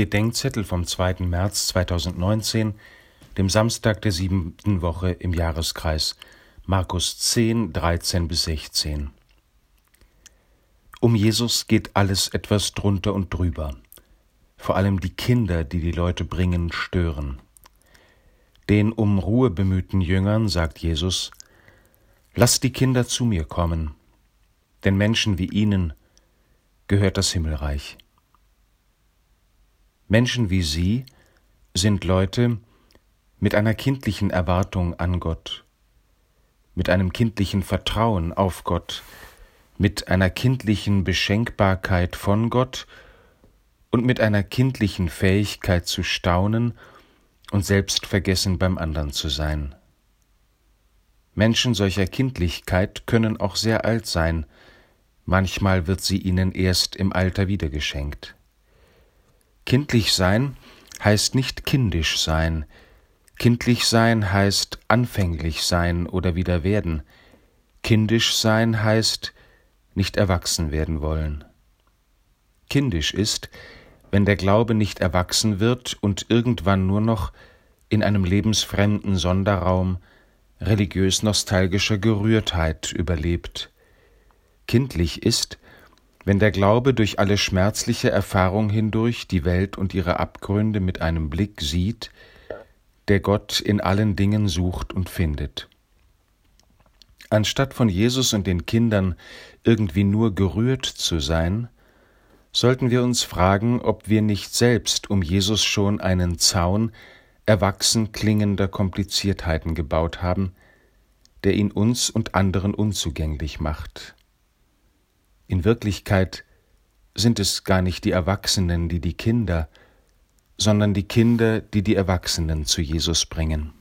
Bedenkzettel vom 2. März 2019, dem Samstag der siebten Woche im Jahreskreis, Markus 10, 13 bis 16. Um Jesus geht alles etwas drunter und drüber. Vor allem die Kinder, die die Leute bringen, stören. Den um Ruhe bemühten Jüngern sagt Jesus, Lasst die Kinder zu mir kommen, denn Menschen wie ihnen gehört das Himmelreich. Menschen wie Sie sind Leute mit einer kindlichen Erwartung an Gott, mit einem kindlichen Vertrauen auf Gott, mit einer kindlichen Beschenkbarkeit von Gott und mit einer kindlichen Fähigkeit zu staunen und selbstvergessen beim anderen zu sein. Menschen solcher Kindlichkeit können auch sehr alt sein, manchmal wird sie ihnen erst im Alter wiedergeschenkt. Kindlich sein heißt nicht kindisch sein. Kindlich sein heißt anfänglich sein oder wieder werden. Kindisch sein heißt nicht erwachsen werden wollen. Kindisch ist, wenn der Glaube nicht erwachsen wird und irgendwann nur noch in einem lebensfremden Sonderraum religiös-nostalgischer Gerührtheit überlebt. Kindlich ist, wenn der Glaube durch alle schmerzliche Erfahrung hindurch die Welt und ihre Abgründe mit einem Blick sieht, der Gott in allen Dingen sucht und findet. Anstatt von Jesus und den Kindern irgendwie nur gerührt zu sein, sollten wir uns fragen, ob wir nicht selbst um Jesus schon einen Zaun erwachsen klingender Kompliziertheiten gebaut haben, der ihn uns und anderen unzugänglich macht. In Wirklichkeit sind es gar nicht die Erwachsenen, die die Kinder, sondern die Kinder, die die Erwachsenen zu Jesus bringen.